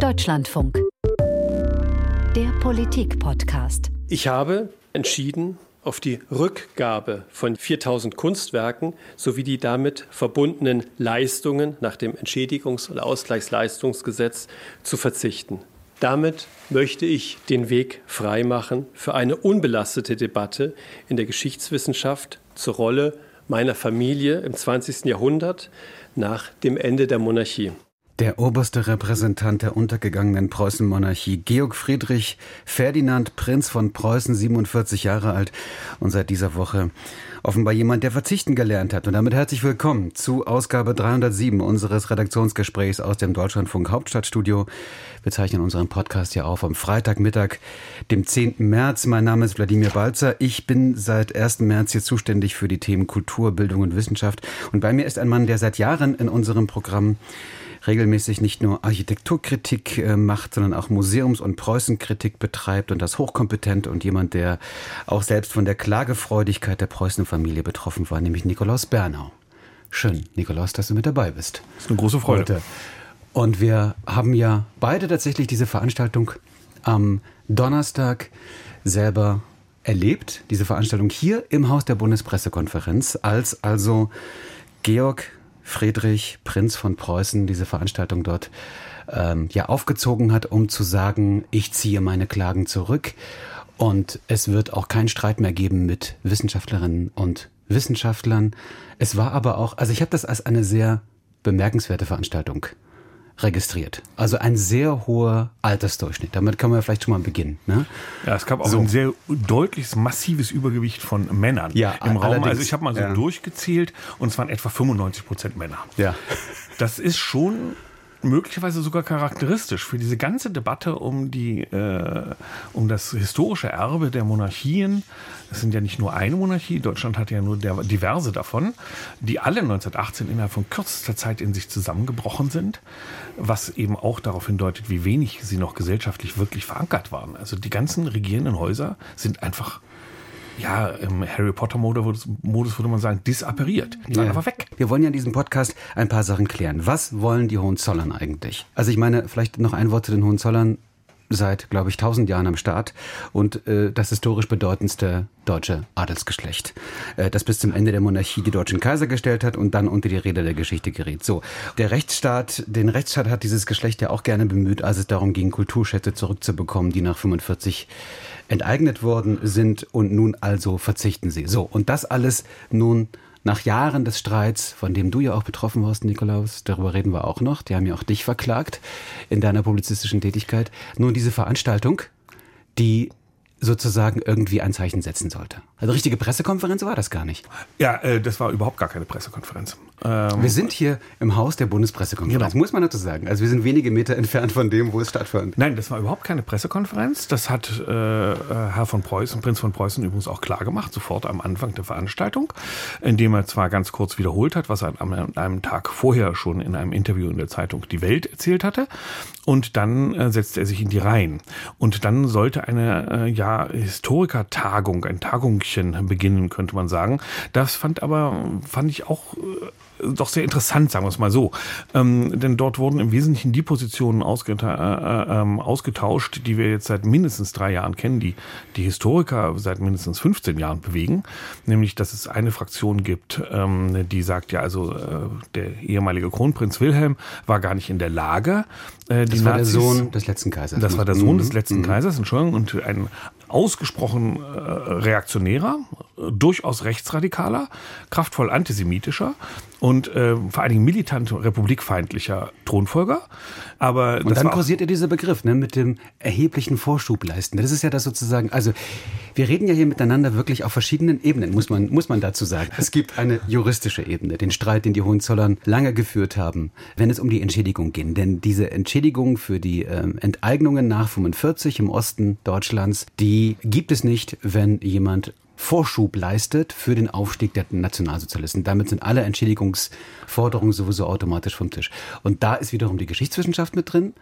Deutschlandfunk. Der Politik-Podcast. Ich habe entschieden, auf die Rückgabe von 4000 Kunstwerken sowie die damit verbundenen Leistungen nach dem Entschädigungs- und Ausgleichsleistungsgesetz zu verzichten. Damit möchte ich den Weg freimachen für eine unbelastete Debatte in der Geschichtswissenschaft zur Rolle meiner Familie im 20. Jahrhundert nach dem Ende der Monarchie. Der oberste Repräsentant der untergegangenen Preußenmonarchie, Georg Friedrich Ferdinand, Prinz von Preußen, 47 Jahre alt und seit dieser Woche offenbar jemand, der verzichten gelernt hat. Und damit herzlich willkommen zu Ausgabe 307 unseres Redaktionsgesprächs aus dem Deutschlandfunk Hauptstadtstudio. Wir zeichnen unseren Podcast ja auf am Freitagmittag, dem 10. März. Mein Name ist Wladimir Balzer. Ich bin seit 1. März hier zuständig für die Themen Kultur, Bildung und Wissenschaft. Und bei mir ist ein Mann, der seit Jahren in unserem Programm regelmäßig nicht nur Architekturkritik äh, macht, sondern auch Museums- und Preußenkritik betreibt und das hochkompetent und jemand, der auch selbst von der Klagefreudigkeit der Preußenfamilie betroffen war, nämlich Nikolaus Bernau. Schön, Nikolaus, dass du mit dabei bist. Das ist eine große Freude. Heute. Und wir haben ja beide tatsächlich diese Veranstaltung am Donnerstag selber erlebt, diese Veranstaltung hier im Haus der Bundespressekonferenz, als also Georg Friedrich, Prinz von Preußen, diese Veranstaltung dort ähm, ja aufgezogen hat, um zu sagen, ich ziehe meine Klagen zurück und es wird auch keinen Streit mehr geben mit Wissenschaftlerinnen und Wissenschaftlern. Es war aber auch, also ich habe das als eine sehr bemerkenswerte Veranstaltung registriert. Also ein sehr hoher Altersdurchschnitt. Damit können wir vielleicht schon mal beginnen. Ne? Ja, es gab auch so. ein sehr deutliches, massives Übergewicht von Männern ja, im Raum. Also ich habe mal so ja. durchgezählt und es waren etwa 95 Prozent Männer. Ja. Das ist schon möglicherweise sogar charakteristisch für diese ganze Debatte um die äh, um das historische Erbe der Monarchien. Es sind ja nicht nur eine Monarchie, Deutschland hat ja nur diverse davon, die alle 1918 innerhalb von kürzester Zeit in sich zusammengebrochen sind, was eben auch darauf hindeutet, wie wenig sie noch gesellschaftlich wirklich verankert waren. Also die ganzen regierenden Häuser sind einfach ja, im Harry Potter-Modus würde man sagen, disappariert. Die waren ja. einfach weg. Wir wollen ja in diesem Podcast ein paar Sachen klären. Was wollen die Hohenzollern eigentlich? Also ich meine, vielleicht noch ein Wort zu den Hohenzollern seit, glaube ich, tausend Jahren am Start und äh, das historisch bedeutendste deutsche Adelsgeschlecht, äh, das bis zum Ende der Monarchie die deutschen Kaiser gestellt hat und dann unter die Räder der Geschichte geriet. So, der Rechtsstaat, den Rechtsstaat hat dieses Geschlecht ja auch gerne bemüht, als es darum ging, Kulturschätze zurückzubekommen, die nach 45 enteignet worden sind und nun also verzichten sie. So, und das alles nun nach Jahren des Streits, von dem du ja auch betroffen warst, Nikolaus, darüber reden wir auch noch, die haben ja auch dich verklagt in deiner publizistischen Tätigkeit. Nun diese Veranstaltung, die sozusagen irgendwie ein Zeichen setzen sollte. Also richtige Pressekonferenz war das gar nicht. Ja, äh, das war überhaupt gar keine Pressekonferenz. Ähm, wir sind hier im Haus der Bundespressekonferenz, genau. muss man dazu sagen. Also wir sind wenige Meter entfernt von dem, wo es stattfand. Nein, das war überhaupt keine Pressekonferenz. Das hat äh, äh, Herr von Preußen, Prinz von Preußen übrigens auch klar gemacht, sofort am Anfang der Veranstaltung, indem er zwar ganz kurz wiederholt hat, was er an einem Tag vorher schon in einem Interview in der Zeitung Die Welt erzählt hatte. Und dann äh, setzte er sich in die Reihen. Und dann sollte eine äh, ja, Historikertagung, ein Tagungchen beginnen, könnte man sagen. Das fand aber, fand ich auch äh, doch sehr interessant, sagen wir es mal so. Ähm, denn dort wurden im Wesentlichen die Positionen ausgeta äh, äh, ähm, ausgetauscht, die wir jetzt seit mindestens drei Jahren kennen, die die Historiker seit mindestens 15 Jahren bewegen. Nämlich, dass es eine Fraktion gibt, ähm, die sagt, ja, also äh, der ehemalige Kronprinz Wilhelm war gar nicht in der Lage, äh, das war Nazis, der Sohn des letzten Kaisers. Das war der Sohn mhm. des letzten mhm. Kaisers, Entschuldigung, und ein ausgesprochen äh, reaktionärer, durchaus rechtsradikaler, kraftvoll antisemitischer und äh, vor allen Dingen militant republikfeindlicher Thronfolger. Aber und dann kursiert ja dieser Begriff ne, mit dem erheblichen Vorschub leisten. Das ist ja das sozusagen, also wir reden ja hier miteinander wirklich auf verschiedenen Ebenen, muss man, muss man dazu sagen. Es gibt eine juristische Ebene, den Streit, den die Hohenzollern lange geführt haben, wenn es um die Entschädigung ging. Denn diese Entschädigung für die äh, Enteignungen nach 45 im Osten Deutschlands, die gibt es nicht, wenn jemand Vorschub leistet für den Aufstieg der Nationalsozialisten. Damit sind alle Entschädigungsforderungen sowieso automatisch vom Tisch. Und da ist wiederum die Geschichtswissenschaft mit drin.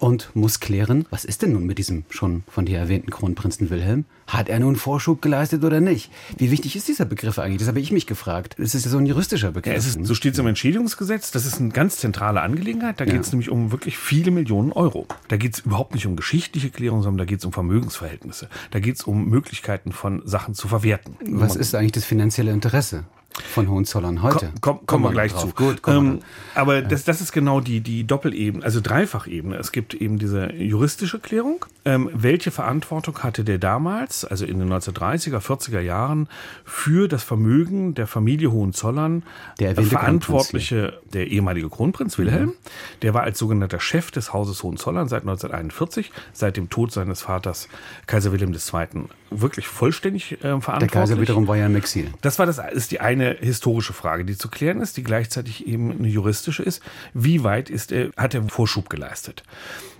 Und muss klären, was ist denn nun mit diesem schon von dir erwähnten Kronprinzen Wilhelm? Hat er nun Vorschub geleistet oder nicht? Wie wichtig ist dieser Begriff eigentlich? Das habe ich mich gefragt. Es ist ja so ein juristischer Begriff. Ja, ist, so steht es im Entschädigungsgesetz. Das ist eine ganz zentrale Angelegenheit. Da geht es nämlich um wirklich viele Millionen Euro. Da geht es überhaupt nicht um geschichtliche Klärung, sondern da geht es um Vermögensverhältnisse. Da geht es um Möglichkeiten von Sachen zu verwerten. Was ist eigentlich das finanzielle Interesse? Von Hohenzollern heute. Komm, komm, kommen wir gleich drauf. zu. Gut, ähm, aber das, das ist genau die, die Doppelebene, also Dreifachebene. Es gibt eben diese juristische Klärung. Ähm, welche Verantwortung hatte der damals, also in den 1930er, 40er Jahren, für das Vermögen der Familie Hohenzollern der Verantwortliche, der ehemalige Kronprinz Wilhelm, mhm. der war als sogenannter Chef des Hauses Hohenzollern seit 1941, seit dem Tod seines Vaters Kaiser Wilhelm II. Wirklich vollständig äh, verantwortlich. Der Kaiser wiederum war ja im Exil. Das war das, ist die eine historische Frage, die zu klären ist, die gleichzeitig eben eine juristische ist. Wie weit ist er, hat er Vorschub geleistet?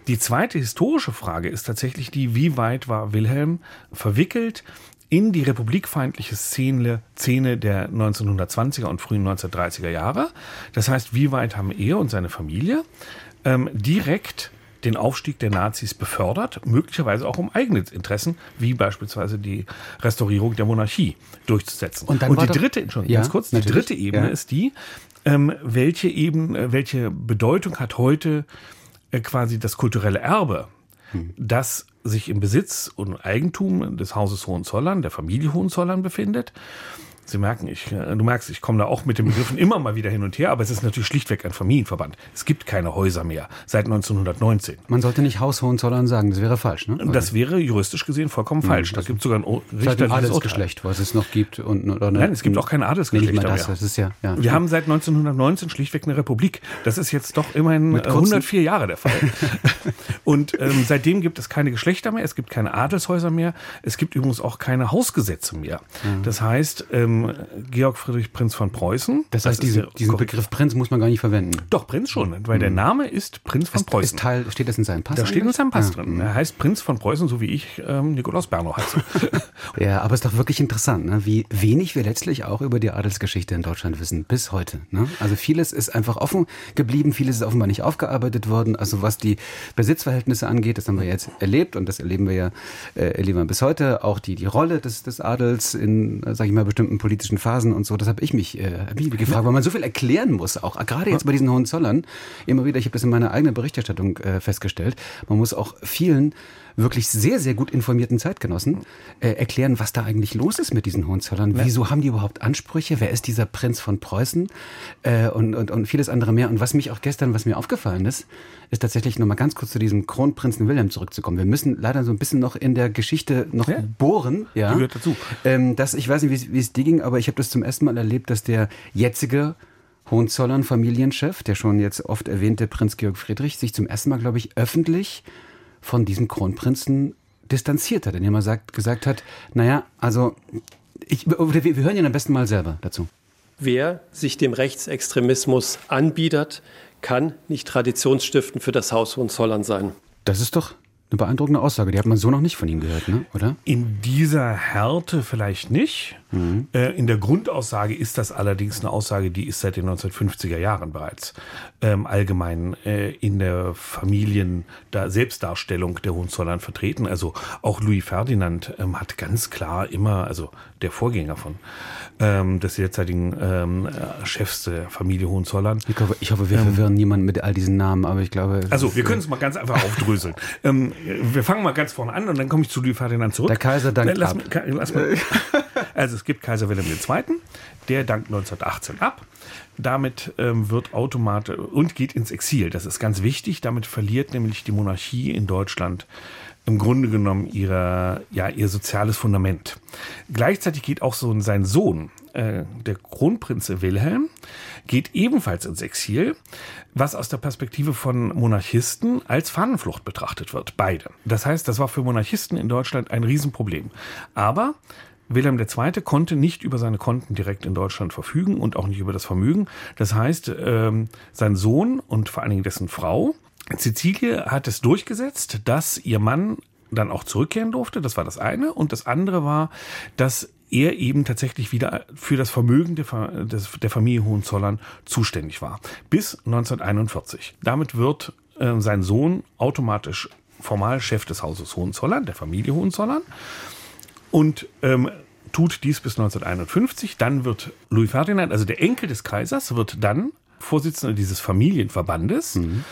Die zweite historische Frage ist tatsächlich die, wie weit war Wilhelm verwickelt in die republikfeindliche Szene, Szene der 1920er und frühen 1930er Jahre. Das heißt, wie weit haben er und seine Familie ähm, direkt den Aufstieg der Nazis befördert, möglicherweise auch um eigene Interessen, wie beispielsweise die Restaurierung der Monarchie durchzusetzen. Und, dann Und die dritte, schon ja, ganz kurz, die dritte Ebene ja. ist die, ähm, welche eben, welche Bedeutung hat heute äh, quasi das kulturelle Erbe, hm. das sich im Besitz und Eigentum des Hauses Hohenzollern, der Familie Hohenzollern befindet Sie merken, ich, äh, du merkst, ich komme da auch mit den Begriffen immer mal wieder hin und her, aber es ist natürlich schlichtweg ein Familienverband. Es gibt keine Häuser mehr seit 1919. Man sollte nicht Haus Hohenzollern sagen, das wäre falsch, ne? Das wäre juristisch gesehen vollkommen falsch. Mhm. Da gibt sogar ein Richter, ein Adelsgeschlecht, was es noch gibt. Und, oder Nein, es gibt auch kein Adelsgeschlecht nee, das, das ist ja, ja, Wir haben seit 1919 schlichtweg eine Republik. Das ist jetzt doch immerhin 104 Jahre der Fall. und ähm, seitdem gibt es keine Geschlechter mehr, es gibt keine Adelshäuser mehr, es gibt übrigens auch keine Hausgesetze mehr. Mhm. Das heißt, ähm, Georg Friedrich Prinz von Preußen. Das heißt, das diesen, diesen Begriff Prinz muss man gar nicht verwenden. Doch, Prinz schon, weil der hm. Name ist Prinz von Preußen. Ist Teil, steht das in seinem Pass? Da steht in seinem Pass ja. drin. Er heißt Prinz von Preußen, so wie ich ähm, Nikolaus Bernow heiße. ja, aber es ist doch wirklich interessant, ne? wie wenig wir letztlich auch über die Adelsgeschichte in Deutschland wissen, bis heute. Ne? Also vieles ist einfach offen geblieben, vieles ist offenbar nicht aufgearbeitet worden. Also was die Besitzverhältnisse angeht, das haben wir jetzt erlebt und das erleben wir ja äh, erleben wir bis heute. Auch die, die Rolle des, des Adels in, sag ich mal, bestimmten politischen Phasen und so, das habe ich mich, äh, hab ich gefragt, weil man so viel erklären muss, auch gerade jetzt bei diesen Hohenzollern, immer wieder, ich habe das in meiner eigenen Berichterstattung äh, festgestellt, man muss auch vielen wirklich sehr, sehr gut informierten Zeitgenossen äh, erklären, was da eigentlich los ist mit diesen Hohenzollern. Wieso haben die überhaupt Ansprüche? Wer ist dieser Prinz von Preußen? Äh, und, und, und vieles andere mehr. Und was mich auch gestern, was mir aufgefallen ist, ist tatsächlich nochmal ganz kurz zu diesem Kronprinzen Wilhelm zurückzukommen. Wir müssen leider so ein bisschen noch in der Geschichte noch ja. bohren. Ja. Gehört dazu. Ähm, das, ich weiß nicht, wie es dir ging, aber ich habe das zum ersten Mal erlebt, dass der jetzige Hohenzollern Familienchef, der schon jetzt oft erwähnte Prinz Georg Friedrich, sich zum ersten Mal, glaube ich, öffentlich von diesem Kronprinzen distanziert hat, indem er sagt, gesagt hat, naja, also ich, wir, wir hören ihn am besten mal selber dazu. Wer sich dem Rechtsextremismus anbietet, kann nicht traditionsstiftend für das Haus Hohenzollern sein. Das ist doch eine beeindruckende Aussage. Die hat man so noch nicht von ihm gehört, ne? oder? In dieser Härte vielleicht nicht. Mhm. Äh, in der Grundaussage ist das allerdings eine Aussage, die ist seit den 1950er Jahren bereits ähm, allgemein äh, in der Familien der Selbstdarstellung der Hohenzollern vertreten. Also auch Louis Ferdinand ähm, hat ganz klar immer, also der Vorgänger von ähm, des derzeitigen ähm, Chefs der Familie Hohenzollern. Ich hoffe, ich hoffe wir ähm, verwirren niemanden mit all diesen Namen, aber ich glaube. Also wir können es mal ganz einfach aufdröseln. ähm, wir fangen mal ganz vorne an und dann komme ich zu Louis Ferdinand zurück. Der Kaiser dankt lass, ab. Lass mal, also es gibt Kaiser Wilhelm II., der dankt 1918 ab. Damit ähm, wird automatisch und geht ins Exil. Das ist ganz wichtig. Damit verliert nämlich die Monarchie in Deutschland im Grunde genommen ihre, ja, ihr soziales Fundament. Gleichzeitig geht auch so sein Sohn, äh, der Kronprinze Wilhelm, geht ebenfalls ins Exil, was aus der Perspektive von Monarchisten als Fahnenflucht betrachtet wird. Beide. Das heißt, das war für Monarchisten in Deutschland ein Riesenproblem. Aber Wilhelm II. konnte nicht über seine Konten direkt in Deutschland verfügen und auch nicht über das Vermögen. Das heißt, ähm, sein Sohn und vor allen Dingen dessen Frau, Cecilie, hat es durchgesetzt, dass ihr Mann dann auch zurückkehren durfte. Das war das eine. Und das andere war, dass er eben tatsächlich wieder für das Vermögen der, Familie Hohenzollern zuständig war. Bis 1941. Damit wird äh, sein Sohn automatisch formal Chef des Hauses Hohenzollern, der Familie Hohenzollern. Und ähm, tut dies bis 1951. Dann wird Louis Ferdinand, also der Enkel des Kaisers, wird dann Vorsitzender dieses Familienverbandes. Mhm.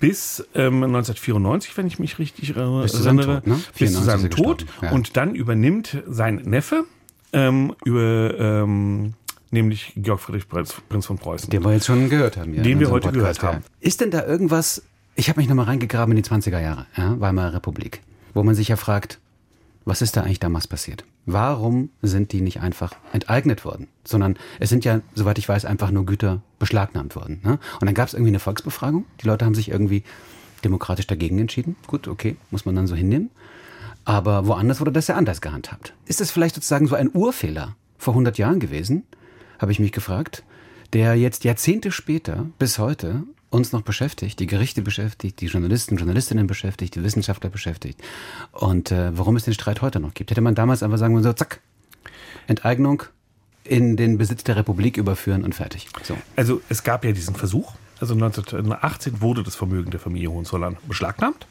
Bis ähm, 1994, wenn ich mich richtig erinnere, bis zu seinem Tod. Ne? Bis zu seinem Tod. Ja. Und dann übernimmt sein Neffe ähm, über ähm, nämlich Georg Friedrich Prinz, Prinz von Preußen. Den wir jetzt schon gehört haben. Ja, den wir heute Podcast, gehört haben. Ja. Ist denn da irgendwas, ich habe mich nochmal reingegraben in die 20er Jahre, ja, Weimarer Republik, wo man sich ja fragt, was ist da eigentlich damals passiert? Warum sind die nicht einfach enteignet worden? Sondern es sind ja, soweit ich weiß, einfach nur Güter beschlagnahmt worden. Ne? Und dann gab es irgendwie eine Volksbefragung. Die Leute haben sich irgendwie demokratisch dagegen entschieden. Gut, okay, muss man dann so hinnehmen. Aber woanders wurde das ja anders gehandhabt. Ist das vielleicht sozusagen so ein Urfehler vor 100 Jahren gewesen? Habe ich mich gefragt, der jetzt Jahrzehnte später bis heute uns noch beschäftigt, die Gerichte beschäftigt, die Journalisten, Journalistinnen beschäftigt, die Wissenschaftler beschäftigt. Und äh, warum es den Streit heute noch gibt. Hätte man damals einfach sagen müssen, so, zack, Enteignung in den Besitz der Republik überführen und fertig. So. Also es gab ja diesen Versuch. Also 1918 wurde das Vermögen der Familie Hohenzollern beschlagnahmt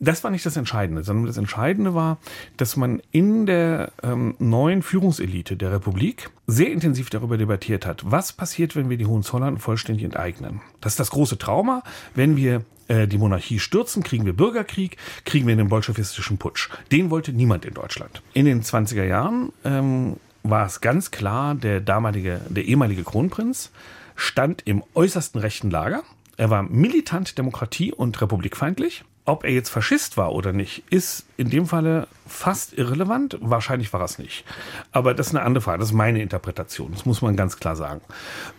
das war nicht das Entscheidende, sondern das Entscheidende war, dass man in der ähm, neuen Führungselite der Republik sehr intensiv darüber debattiert hat, was passiert, wenn wir die Hohenzollern vollständig enteignen. Das ist das große Trauma, wenn wir äh, die Monarchie stürzen, kriegen wir Bürgerkrieg, kriegen wir einen bolschewistischen Putsch. Den wollte niemand in Deutschland. In den 20er Jahren ähm, war es ganz klar, der damalige, der ehemalige Kronprinz stand im äußersten rechten Lager. Er war militant demokratie- und republikfeindlich. Ob er jetzt Faschist war oder nicht, ist in dem Falle fast irrelevant. Wahrscheinlich war es nicht. Aber das ist eine andere Frage. Das ist meine Interpretation. Das muss man ganz klar sagen.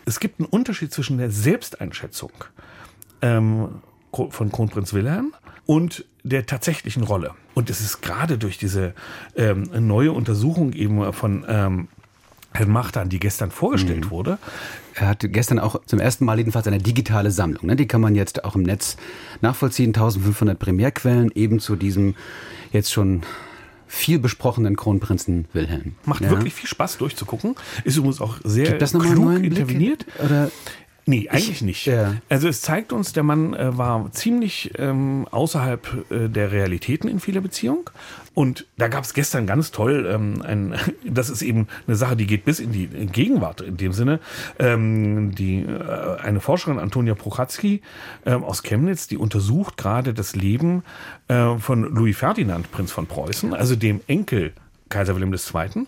Es gibt einen Unterschied zwischen der Selbsteinschätzung ähm, von Kronprinz Wilhelm und der tatsächlichen Rolle. Und es ist gerade durch diese ähm, neue Untersuchung eben von ähm, Herrn Machtan, die gestern vorgestellt mhm. wurde. Er hatte gestern auch zum ersten Mal jedenfalls eine digitale Sammlung. Ne? Die kann man jetzt auch im Netz nachvollziehen. 1500 Primärquellen eben zu diesem jetzt schon viel besprochenen Kronprinzen Wilhelm. Macht ja. wirklich viel Spaß durchzugucken. Ist übrigens auch sehr klug interveniert. Oder Nee, eigentlich ich, nicht. Ja. Also es zeigt uns, der Mann äh, war ziemlich ähm, außerhalb äh, der Realitäten in vieler Beziehung. Und da gab es gestern ganz toll, ähm, ein, das ist eben eine Sache, die geht bis in die Gegenwart in dem Sinne. Ähm, die, äh, eine Forscherin, Antonia Prochatzky äh, aus Chemnitz, die untersucht gerade das Leben äh, von Louis Ferdinand, Prinz von Preußen, also dem Enkel Kaiser Wilhelm II.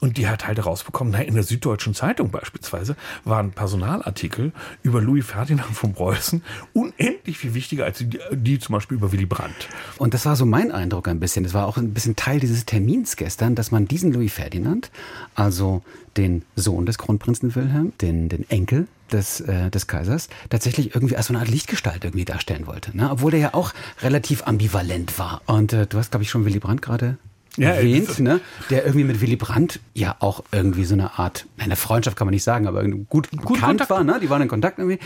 Und die hat halt herausbekommen, na, in der Süddeutschen Zeitung beispielsweise waren Personalartikel über Louis Ferdinand von Preußen unendlich viel wichtiger als die, die zum Beispiel über Willy Brandt. Und das war so mein Eindruck ein bisschen. Das war auch ein bisschen Teil dieses Termins gestern, dass man diesen Louis Ferdinand, also den Sohn des Kronprinzen Wilhelm, den, den Enkel des, äh, des Kaisers, tatsächlich irgendwie als so eine Art Lichtgestalt irgendwie darstellen wollte. Ne? Obwohl er ja auch relativ ambivalent war. Und äh, du hast, glaube ich, schon Willy Brandt gerade ja, erwähnt, ne? der irgendwie mit Willy Brandt ja auch irgendwie so eine Art, eine Freundschaft kann man nicht sagen, aber gut, gut bekannt Kontakt. war, ne? die waren in Kontakt irgendwie.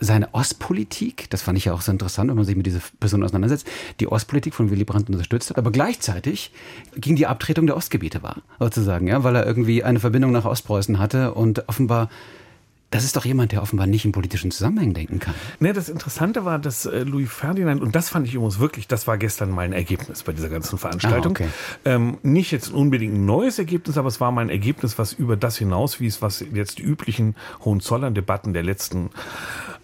Seine Ostpolitik, das fand ich ja auch so interessant, wenn man sich mit dieser Person auseinandersetzt, die Ostpolitik von Willy Brandt unterstützt hat, aber gleichzeitig ging die Abtretung der Ostgebiete war, sozusagen, ja, weil er irgendwie eine Verbindung nach Ostpreußen hatte und offenbar das ist doch jemand, der offenbar nicht in politischen Zusammenhängen denken kann. Ne, das Interessante war, dass äh, Louis Ferdinand, und das fand ich übrigens wirklich, das war gestern mein Ergebnis bei dieser ganzen Veranstaltung. Ah, okay. ähm, nicht jetzt unbedingt ein neues Ergebnis, aber es war mein Ergebnis, was über das hinauswies, was jetzt die üblichen Hohenzollern-Debatten der letzten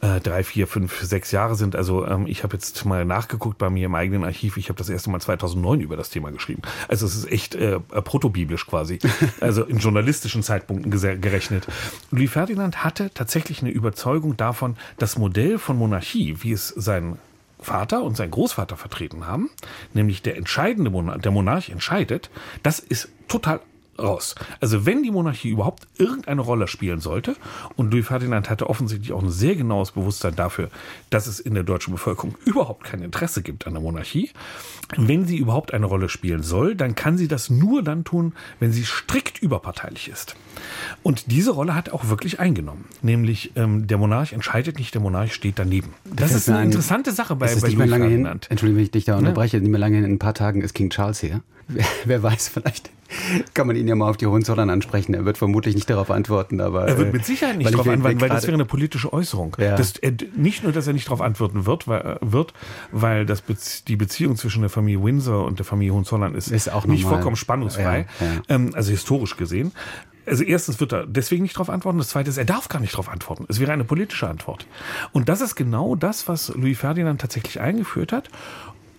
äh, drei, vier, fünf, sechs Jahre sind. Also ähm, ich habe jetzt mal nachgeguckt bei mir im eigenen Archiv. Ich habe das erste Mal 2009 über das Thema geschrieben. Also es ist echt äh, protobiblisch quasi. also in journalistischen Zeitpunkten gerechnet. Louis Ferdinand hat hatte tatsächlich eine Überzeugung davon, das Modell von Monarchie, wie es sein Vater und sein Großvater vertreten haben, nämlich der entscheidende Monarch, der Monarch entscheidet, das ist total raus. Also wenn die Monarchie überhaupt irgendeine Rolle spielen sollte, und Louis Ferdinand hatte offensichtlich auch ein sehr genaues Bewusstsein dafür, dass es in der deutschen Bevölkerung überhaupt kein Interesse gibt an der Monarchie, wenn sie überhaupt eine Rolle spielen soll, dann kann sie das nur dann tun, wenn sie strikt überparteilich ist. Und diese Rolle hat er auch wirklich eingenommen. Nämlich ähm, der Monarch entscheidet nicht, der Monarch steht daneben. Das, das ist eine ein, interessante Sache bei, ist bei nicht mehr lange hin, Entschuldigung, wenn ich dich da unterbreche, ja. nicht mehr lange hin, in ein paar Tagen ist King Charles hier. Wer, weiß, vielleicht Kann man ihn ja mal auf die Hohenzollern ansprechen. Er wird vermutlich nicht darauf antworten, aber. Er wird mit Sicherheit nicht darauf antworten, weil das wäre eine politische Äußerung. Ja. Das, er, nicht nur, dass er nicht darauf antworten wird, weil, äh, wird, weil das die Beziehung zwischen der Familie Windsor und der Familie Hohenzollern ist, ist auch nicht normal. vollkommen spannungsfrei, ja, ja. Ähm, also historisch gesehen. Also erstens wird er deswegen nicht darauf antworten. Das zweite ist, er darf gar nicht darauf antworten. Es wäre eine politische Antwort. Und das ist genau das, was Louis Ferdinand tatsächlich eingeführt hat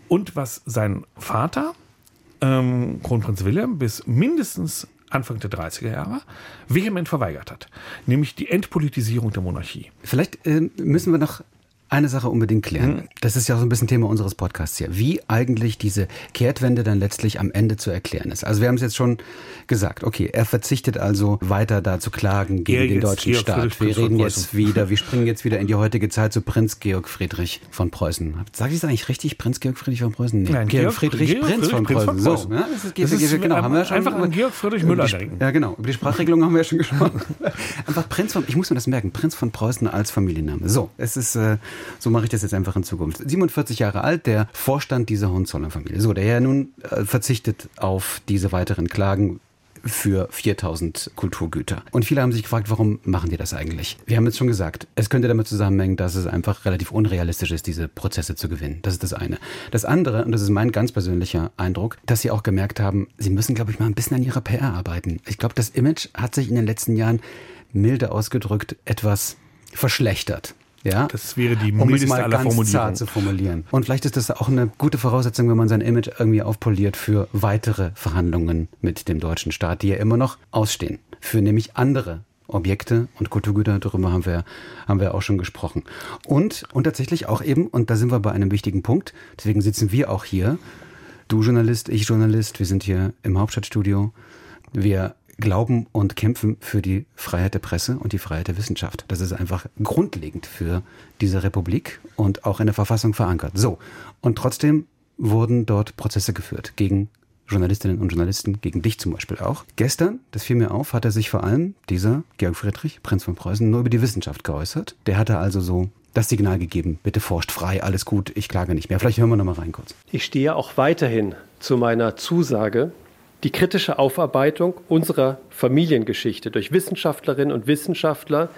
und was sein Vater ähm, Kronprinz Wilhelm bis mindestens Anfang der 30er Jahre vehement verweigert hat, nämlich die Entpolitisierung der Monarchie. Vielleicht äh, müssen wir noch eine Sache unbedingt klären. Mhm. Das ist ja auch so ein bisschen Thema unseres Podcasts hier. Wie eigentlich diese Kehrtwende dann letztlich am Ende zu erklären ist. Also wir haben es jetzt schon gesagt. Okay, er verzichtet also weiter da zu klagen gegen er den deutschen Georg Staat. Friedrich wir reden jetzt wieder, wir springen jetzt wieder in die heutige Zeit zu Prinz Georg Friedrich von Preußen. Sag ich es eigentlich richtig? Prinz Georg Friedrich von Preußen? Nee. Nein, Georg, Friedrich, Georg Prinz, von Prinz von Preußen. So, ja, das ist, das ist, genau, haben wir schon einfach an Georg Friedrich Müller denken. Ja, genau. Über die Sprachregelung haben wir ja schon gesprochen. einfach Prinz von, ich muss mir das merken, Prinz von Preußen als Familienname. So, es ist, äh, so mache ich das jetzt einfach in Zukunft. 47 Jahre alt, der Vorstand dieser Hohenzollern-Familie. So, der Herr nun äh, verzichtet auf diese weiteren Klagen für 4000 Kulturgüter. Und viele haben sich gefragt, warum machen die das eigentlich? Wir haben jetzt schon gesagt, es könnte damit zusammenhängen, dass es einfach relativ unrealistisch ist, diese Prozesse zu gewinnen. Das ist das eine. Das andere, und das ist mein ganz persönlicher Eindruck, dass sie auch gemerkt haben, sie müssen, glaube ich, mal ein bisschen an ihrer PR arbeiten. Ich glaube, das Image hat sich in den letzten Jahren milde ausgedrückt etwas verschlechtert. Ja? Das wäre die um aller zart zu formulieren. Und vielleicht ist das auch eine gute Voraussetzung, wenn man sein Image irgendwie aufpoliert für weitere Verhandlungen mit dem deutschen Staat, die ja immer noch ausstehen. Für nämlich andere Objekte und Kulturgüter, darüber haben wir, haben wir auch schon gesprochen. Und, und tatsächlich auch eben, und da sind wir bei einem wichtigen Punkt, deswegen sitzen wir auch hier, du Journalist, ich Journalist, wir sind hier im Hauptstadtstudio. Wir glauben und kämpfen für die Freiheit der Presse und die Freiheit der Wissenschaft. Das ist einfach grundlegend für diese Republik und auch in der Verfassung verankert. So, und trotzdem wurden dort Prozesse geführt gegen Journalistinnen und Journalisten, gegen dich zum Beispiel auch. Gestern, das fiel mir auf, hat er sich vor allem, dieser Georg Friedrich, Prinz von Preußen, nur über die Wissenschaft geäußert. Der hatte also so das Signal gegeben, bitte forscht frei, alles gut, ich klage nicht mehr. Vielleicht hören wir noch mal rein kurz. Ich stehe auch weiterhin zu meiner Zusage, die kritische Aufarbeitung unserer Familiengeschichte durch Wissenschaftlerinnen und Wissenschaftler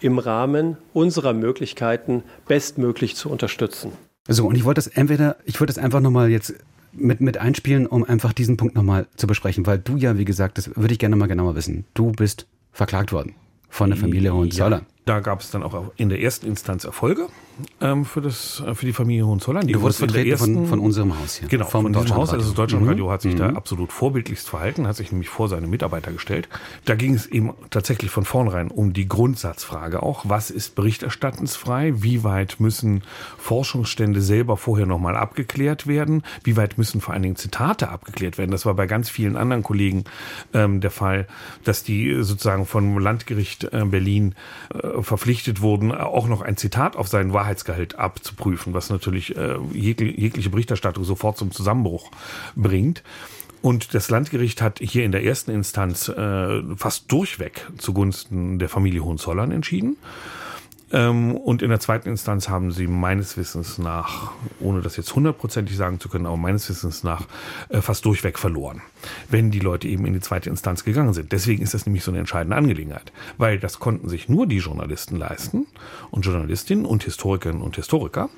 im Rahmen unserer Möglichkeiten bestmöglich zu unterstützen. So, und ich wollte das entweder, ich wollte das einfach nochmal jetzt mit, mit einspielen, um einfach diesen Punkt nochmal zu besprechen, weil du ja, wie gesagt, das würde ich gerne mal genauer wissen. Du bist verklagt worden von der Familie Hohenzollern. Ja, da gab es dann auch in der ersten Instanz Erfolge ähm, für, das, äh, für die Familie Hohenzollern. Die du wurdest vertreten ersten, von, von, unserem Haus hier. Genau, von diesem Haus. Also das Deutschlandradio mhm. hat sich mhm. da absolut vorbildlichst verhalten, hat sich nämlich vor seine Mitarbeiter gestellt. Da ging es eben tatsächlich von vornherein um die Grundsatzfrage auch. Was ist berichterstattensfrei? Wie weit müssen Forschungsstände selber vorher nochmal abgeklärt werden? Wie weit müssen vor allen Dingen Zitate abgeklärt werden? Das war bei ganz vielen anderen Kollegen ähm, der Fall, dass die sozusagen vom Landgericht äh, Berlin äh, verpflichtet wurden, auch noch ein Zitat auf seinen Wahrheit Wahrheitsgehalt abzuprüfen, was natürlich äh, jegliche Berichterstattung sofort zum Zusammenbruch bringt. Und das Landgericht hat hier in der ersten Instanz äh, fast durchweg zugunsten der Familie Hohenzollern entschieden. Ähm, und in der zweiten Instanz haben sie meines Wissens nach, ohne das jetzt hundertprozentig sagen zu können, aber meines Wissens nach äh, fast durchweg verloren, wenn die Leute eben in die zweite Instanz gegangen sind. Deswegen ist das nämlich so eine entscheidende Angelegenheit, weil das konnten sich nur die Journalisten leisten und Journalistinnen und Historikerinnen und Historiker,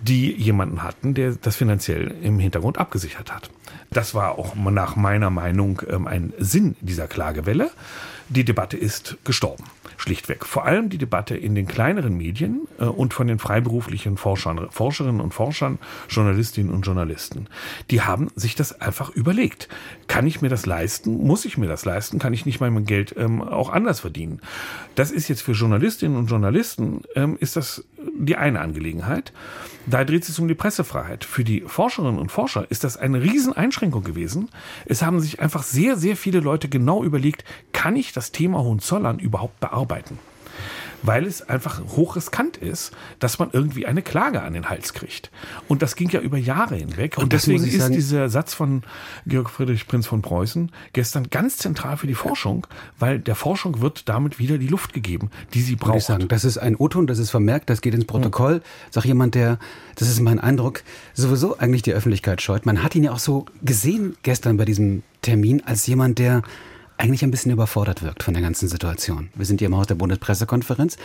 die jemanden hatten, der das finanziell im Hintergrund abgesichert hat. Das war auch nach meiner Meinung ähm, ein Sinn dieser Klagewelle. Die Debatte ist gestorben schlichtweg. Vor allem die Debatte in den kleineren Medien äh, und von den freiberuflichen Forschern, Forscherinnen und Forschern, Journalistinnen und Journalisten. Die haben sich das einfach überlegt. Kann ich mir das leisten? Muss ich mir das leisten? Kann ich nicht mein Geld ähm, auch anders verdienen? Das ist jetzt für Journalistinnen und Journalisten, ähm, ist das die eine Angelegenheit. Da dreht es sich um die Pressefreiheit. Für die Forscherinnen und Forscher ist das eine Rieseneinschränkung gewesen. Es haben sich einfach sehr, sehr viele Leute genau überlegt, kann ich das Thema Hohenzollern überhaupt bearbeiten? Weil es einfach hochriskant ist, dass man irgendwie eine Klage an den Hals kriegt. Und das ging ja über Jahre hinweg. Und, und deswegen ist sagen, dieser Satz von Georg Friedrich Prinz von Preußen gestern ganz zentral für die Forschung, weil der Forschung wird damit wieder die Luft gegeben, die sie braucht. Ich sagen, das ist ein O-Ton, das ist vermerkt, das geht ins Protokoll. Sag jemand, der, das ist mein Eindruck, sowieso eigentlich die Öffentlichkeit scheut. Man hat ihn ja auch so gesehen gestern bei diesem Termin als jemand, der eigentlich ein bisschen überfordert wirkt von der ganzen Situation. Wir sind hier im Haus der Bundespressekonferenz.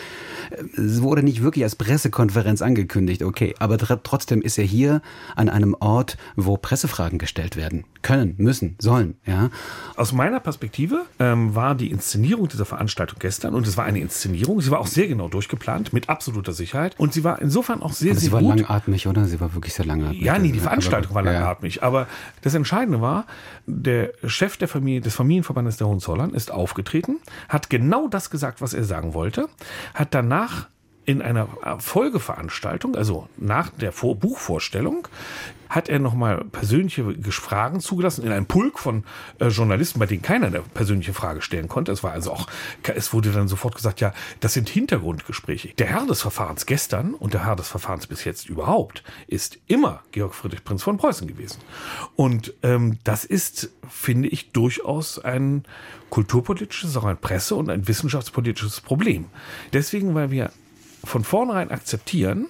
Es wurde nicht wirklich als Pressekonferenz angekündigt, okay, aber trotzdem ist er hier an einem Ort, wo Pressefragen gestellt werden können, müssen, sollen. Ja. Aus meiner Perspektive ähm, war die Inszenierung dieser Veranstaltung gestern und es war eine Inszenierung. Sie war auch sehr genau durchgeplant, mit absoluter Sicherheit und sie war insofern auch sehr, aber sehr gut. Sie war langatmig, oder? Sie war wirklich sehr langatmig. Ja, nee, die Veranstaltung aber, war langatmig. Ja. Aber das Entscheidende war, der Chef der Familie, des Familienverbandes der Hohenzollern ist aufgetreten, hat genau das gesagt, was er sagen wollte, hat danach in einer Folgeveranstaltung, also nach der Vor Buchvorstellung, hat er nochmal persönliche Fragen zugelassen in einem Pulk von äh, Journalisten, bei denen keiner eine persönliche Frage stellen konnte. Es war also auch, es wurde dann sofort gesagt, ja, das sind Hintergrundgespräche. Der Herr des Verfahrens gestern und der Herr des Verfahrens bis jetzt überhaupt ist immer Georg Friedrich Prinz von Preußen gewesen. Und ähm, das ist, finde ich, durchaus ein kulturpolitisches, auch ein Presse- und ein wissenschaftspolitisches Problem. Deswegen, weil wir von vornherein akzeptieren,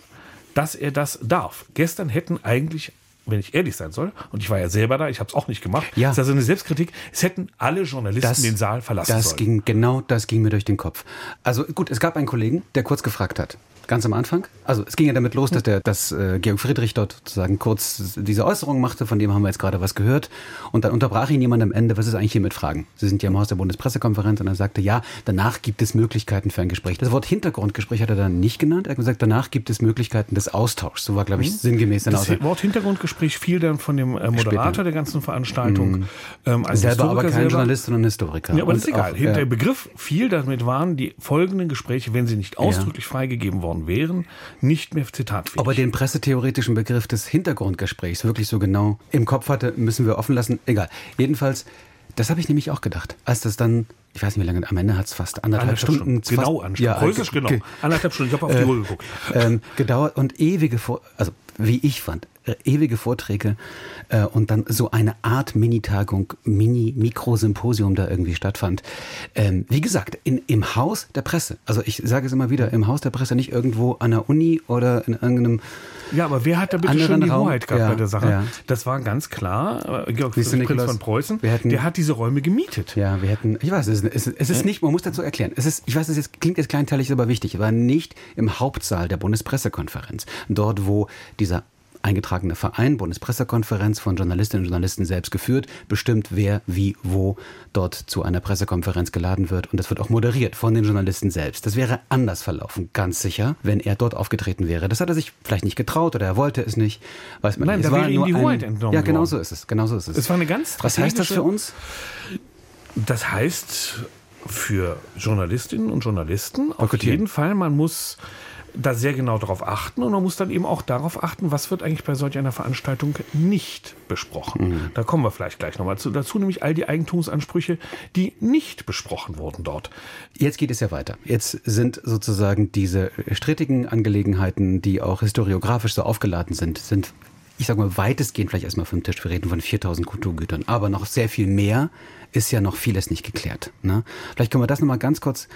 dass er das darf. Gestern hätten eigentlich wenn ich ehrlich sein soll, und ich war ja selber da, ich habe es auch nicht gemacht, ja. das ist also eine Selbstkritik, es hätten alle Journalisten das, den Saal verlassen das sollen. Ging, genau das ging mir durch den Kopf. Also gut, es gab einen Kollegen, der kurz gefragt hat, ganz am Anfang. Also es ging ja damit los, dass der, dass äh, Georg Friedrich dort sozusagen kurz diese Äußerung machte, von dem haben wir jetzt gerade was gehört. Und dann unterbrach ihn jemand am Ende, was ist eigentlich hier mit Fragen? Sie sind ja im Haus der Bundespressekonferenz und er sagte, ja, danach gibt es Möglichkeiten für ein Gespräch. Das Wort Hintergrundgespräch hat er dann nicht genannt. Er hat gesagt, danach gibt es Möglichkeiten des Austauschs. So war, glaube ich, mhm. sinngemäß. Das Aussage. Wort Hintergrundgespräch fiel dann von dem äh, Moderator Später. der ganzen Veranstaltung. Mhm. Ähm, als selber aber kein selber. Journalist, sondern Historiker. Ja, aber das ist egal. Auch, ja. Der Begriff fiel, damit waren die folgenden Gespräche, wenn sie nicht ausdrücklich ja. freigegeben worden wären, nicht mehr zitatfähig. Ob er den pressetheoretischen Begriff des Hintergrundgesprächs wirklich so genau im Kopf hatte, müssen wir offen lassen. Egal. Jedenfalls, das habe ich nämlich auch gedacht. Als das dann, ich weiß nicht wie lange, am Ende hat es fast anderthalb, anderthalb Stunden. Stunden. Genau, fast, ja, Preußisch genau. Anderthalb Stunden, ich habe auf die äh, Uhr geguckt. Ähm, gedauert und ewige, Vor also wie ich fand, äh, ewige Vorträge äh, und dann so eine Art Minitagung, Mini-Mikrosymposium da irgendwie stattfand. Ähm, wie gesagt, in, im Haus der Presse. Also ich sage es immer wieder, im Haus der Presse, nicht irgendwo an der Uni oder in irgendeinem Ja, aber wer hat da bitte schon die Raum? Hoheit gehabt ja, bei der Sache? Ja. Das war ganz klar. Äh, Georg Friedrich Prinz von Preußen, hätten, der hat diese Räume gemietet. Ja, wir hätten, ich weiß, es ist, es ist nicht, man muss dazu erklären, es ist, ich weiß, es ist, klingt jetzt kleinteilig, ist aber wichtig, war nicht im Hauptsaal der Bundespressekonferenz. Dort, wo dieser eingetragene Verein, Bundespressekonferenz von Journalistinnen und Journalisten selbst geführt, bestimmt, wer wie wo dort zu einer Pressekonferenz geladen wird und das wird auch moderiert von den Journalisten selbst. Das wäre anders verlaufen, ganz sicher, wenn er dort aufgetreten wäre. Das hat er sich vielleicht nicht getraut oder er wollte es nicht, weiß man Nein, nicht. Es da wäre ihm die Hoheit entnommen Ja, genau so ist es, genau so ist es. Es war eine ganz Was heißt das für uns? Das heißt für Journalistinnen und Journalisten auf jeden Fall, man muss da sehr genau darauf achten und man muss dann eben auch darauf achten, was wird eigentlich bei solch einer Veranstaltung nicht besprochen. Mhm. Da kommen wir vielleicht gleich nochmal zu, dazu, nämlich all die Eigentumsansprüche, die nicht besprochen wurden dort. Jetzt geht es ja weiter. Jetzt sind sozusagen diese strittigen Angelegenheiten, die auch historiografisch so aufgeladen sind, sind ich sage mal, weitestgehend vielleicht erstmal vom Tisch. Wir reden von 4000 Kulturgütern, aber noch sehr viel mehr ist ja noch vieles nicht geklärt. Ne? Vielleicht können wir das nochmal ganz kurz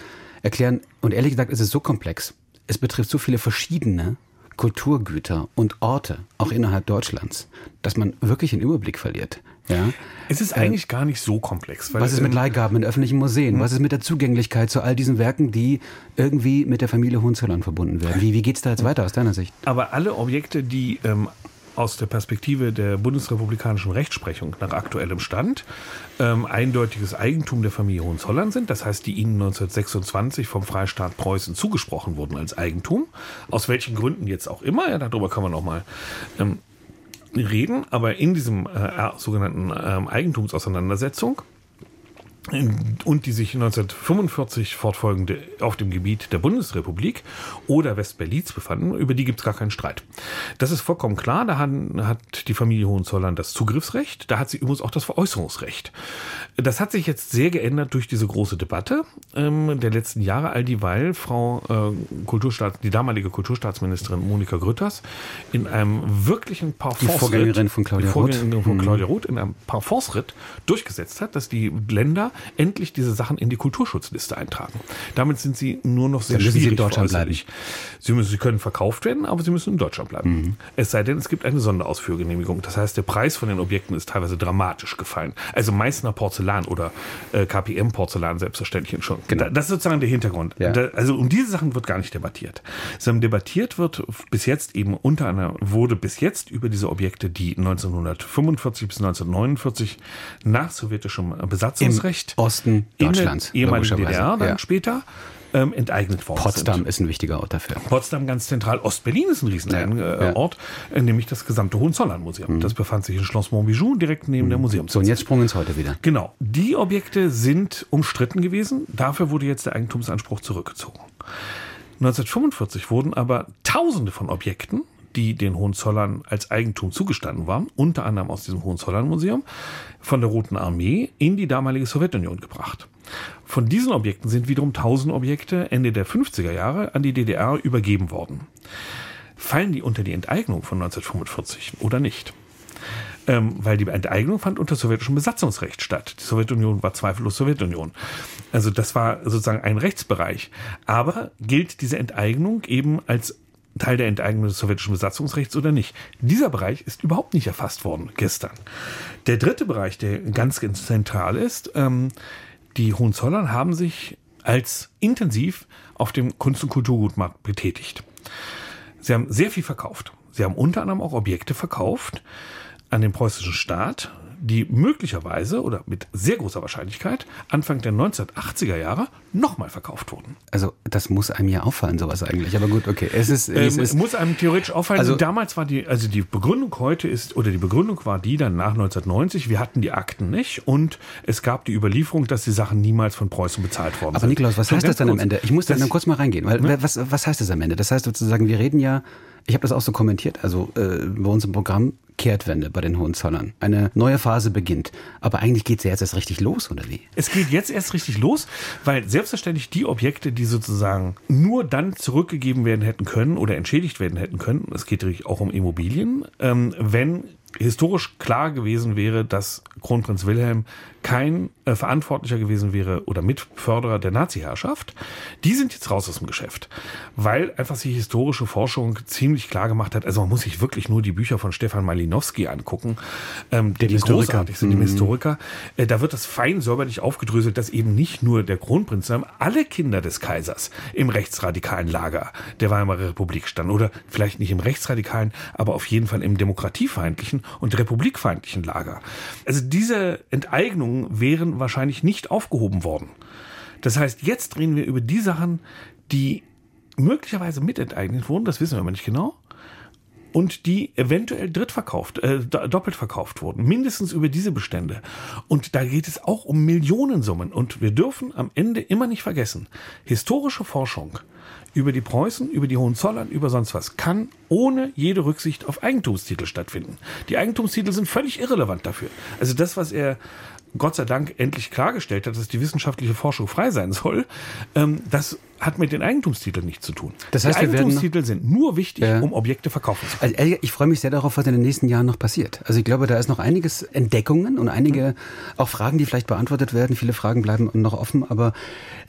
erklären. Und ehrlich gesagt ist es so komplex, es betrifft so viele verschiedene Kulturgüter und Orte, auch innerhalb Deutschlands, dass man wirklich den Überblick verliert. Ja? Es ist eigentlich äh, gar nicht so komplex. was ist mit Leihgaben in öffentlichen Museen? Hm. Was ist mit der Zugänglichkeit zu all diesen Werken, die irgendwie mit der Familie Hohenzollern verbunden werden? Wie, wie geht es da jetzt weiter aus deiner Sicht? Aber alle Objekte, die ähm, aus der Perspektive der bundesrepublikanischen Rechtsprechung nach aktuellem Stand ähm, eindeutiges Eigentum der Familie Hohenzollern sind. Das heißt, die ihnen 1926 vom Freistaat Preußen zugesprochen wurden als Eigentum. Aus welchen Gründen jetzt auch immer, ja, darüber kann man noch mal ähm, reden. Aber in diesem äh, sogenannten ähm, Eigentumsauseinandersetzung und die sich 1945 fortfolgende auf dem Gebiet der Bundesrepublik oder Westberlins befanden, über die gibt es gar keinen Streit. Das ist vollkommen klar, da hat, die Familie Hohenzollern das Zugriffsrecht, da hat sie übrigens auch das Veräußerungsrecht. Das hat sich jetzt sehr geändert durch diese große Debatte ähm, der letzten Jahre, all dieweil Frau äh, Kulturstaat, die damalige Kulturstaatsministerin Monika Grütters in einem wirklichen Parforce die Vorgängerin von Claudia Roth, von Claudia Roth in einem Parforce-Ritt durchgesetzt hat, dass die Länder endlich diese Sachen in die Kulturschutzliste eintragen. Damit sind sie nur noch sehr Dann schwierig. Sie in Deutschland bleiben. Sie, müssen, sie können verkauft werden, aber sie müssen in Deutschland bleiben. Mhm. Es sei denn, es gibt eine Sonderausführgenehmigung. Das heißt, der Preis von den Objekten ist teilweise dramatisch gefallen. Also Meißner Porzellan oder äh, KPM Porzellan selbstverständlich schon. Genau. Das ist sozusagen der Hintergrund. Ja. Da, also um diese Sachen wird gar nicht debattiert. Sondern debattiert wird bis jetzt eben unter einer, wurde bis jetzt über diese Objekte, die 1945 bis 1949 nach sowjetischem Besatzungsrecht Osten Deutschlands, in der DDR dann ja. später ähm, enteignet worden Potsdam sind. ist ein wichtiger Ort dafür. Potsdam ganz zentral. Ostberlin ist ein Riesenort, ja, ja. äh, nämlich das gesamte Hohenzollern-Museum. Mhm. Das befand sich in Schloss Montbijou, direkt neben mhm. der Museums. So, und jetzt sprungen ins Heute wieder. Genau. Die Objekte sind umstritten gewesen. Dafür wurde jetzt der Eigentumsanspruch zurückgezogen. 1945 wurden aber Tausende von Objekten die den Hohenzollern als Eigentum zugestanden waren, unter anderem aus diesem Hohenzollern-Museum, von der Roten Armee in die damalige Sowjetunion gebracht. Von diesen Objekten sind wiederum 1000 Objekte Ende der 50er Jahre an die DDR übergeben worden. Fallen die unter die Enteignung von 1945 oder nicht? Ähm, weil die Enteignung fand unter sowjetischem Besatzungsrecht statt. Die Sowjetunion war zweifellos Sowjetunion. Also das war sozusagen ein Rechtsbereich. Aber gilt diese Enteignung eben als Teil der Enteignung des sowjetischen Besatzungsrechts oder nicht. Dieser Bereich ist überhaupt nicht erfasst worden gestern. Der dritte Bereich, der ganz, ganz zentral ist, ähm, die Hohenzollern haben sich als intensiv auf dem Kunst- und Kulturgutmarkt betätigt. Sie haben sehr viel verkauft. Sie haben unter anderem auch Objekte verkauft an den preußischen Staat, die möglicherweise oder mit sehr großer Wahrscheinlichkeit Anfang der 1980er Jahre nochmal verkauft wurden. Also das muss einem ja auffallen, sowas eigentlich. Aber gut, okay. Es ist, es ähm, ist muss einem theoretisch auffallen. Also damals war die, also die Begründung heute ist, oder die Begründung war die dann nach 1990, wir hatten die Akten nicht und es gab die Überlieferung, dass die Sachen niemals von Preußen bezahlt worden Aber sind. Aber Nikolaus, was heißt das dann am Ende? Ich muss da dann kurz mal reingehen, weil ne? was, was heißt das am Ende? Das heißt sozusagen, wir reden ja ich habe das auch so kommentiert. Also äh, bei uns im Programm Kehrtwende bei den Hohenzollern. Eine neue Phase beginnt. Aber eigentlich geht es ja jetzt erst richtig los, oder wie? Es geht jetzt erst richtig los, weil selbstverständlich die Objekte, die sozusagen nur dann zurückgegeben werden hätten können oder entschädigt werden hätten können, es geht natürlich auch um Immobilien, ähm, wenn historisch klar gewesen wäre, dass Kronprinz Wilhelm kein äh, Verantwortlicher gewesen wäre oder Mitförderer der Nazi-Herrschaft, die sind jetzt raus aus dem Geschäft, weil einfach sich historische Forschung ziemlich klar gemacht hat. Also man muss sich wirklich nur die Bücher von Stefan Malinowski angucken, ähm, die, die großartig sind, mhm. dem Historiker. Äh, da wird das fein säuberlich aufgedröselt, dass eben nicht nur der Kronprinz, sondern alle Kinder des Kaisers im rechtsradikalen Lager der Weimarer Republik standen oder vielleicht nicht im rechtsradikalen, aber auf jeden Fall im demokratiefeindlichen und republikfeindlichen Lager. Also diese Enteignung Forderungen wären wahrscheinlich nicht aufgehoben worden. Das heißt, jetzt reden wir über die Sachen, die möglicherweise mitenteignet wurden, das wissen wir aber nicht genau, und die eventuell drittverkauft, äh, doppelt verkauft wurden, mindestens über diese Bestände. Und da geht es auch um Millionensummen. Und wir dürfen am Ende immer nicht vergessen, historische Forschung über die Preußen, über die Hohenzollern, über sonst was kann ohne jede Rücksicht auf Eigentumstitel stattfinden. Die Eigentumstitel sind völlig irrelevant dafür. Also das, was er Gott sei Dank endlich klargestellt hat, dass die wissenschaftliche Forschung frei sein soll, ähm, das hat mit den Eigentumstiteln nichts zu tun. Das heißt, die Eigentumstitel sind nur wichtig, ja. um Objekte verkaufen zu können. Also, ich freue mich sehr darauf, was in den nächsten Jahren noch passiert. Also ich glaube, da ist noch einiges Entdeckungen und einige auch Fragen, die vielleicht beantwortet werden. Viele Fragen bleiben noch offen, aber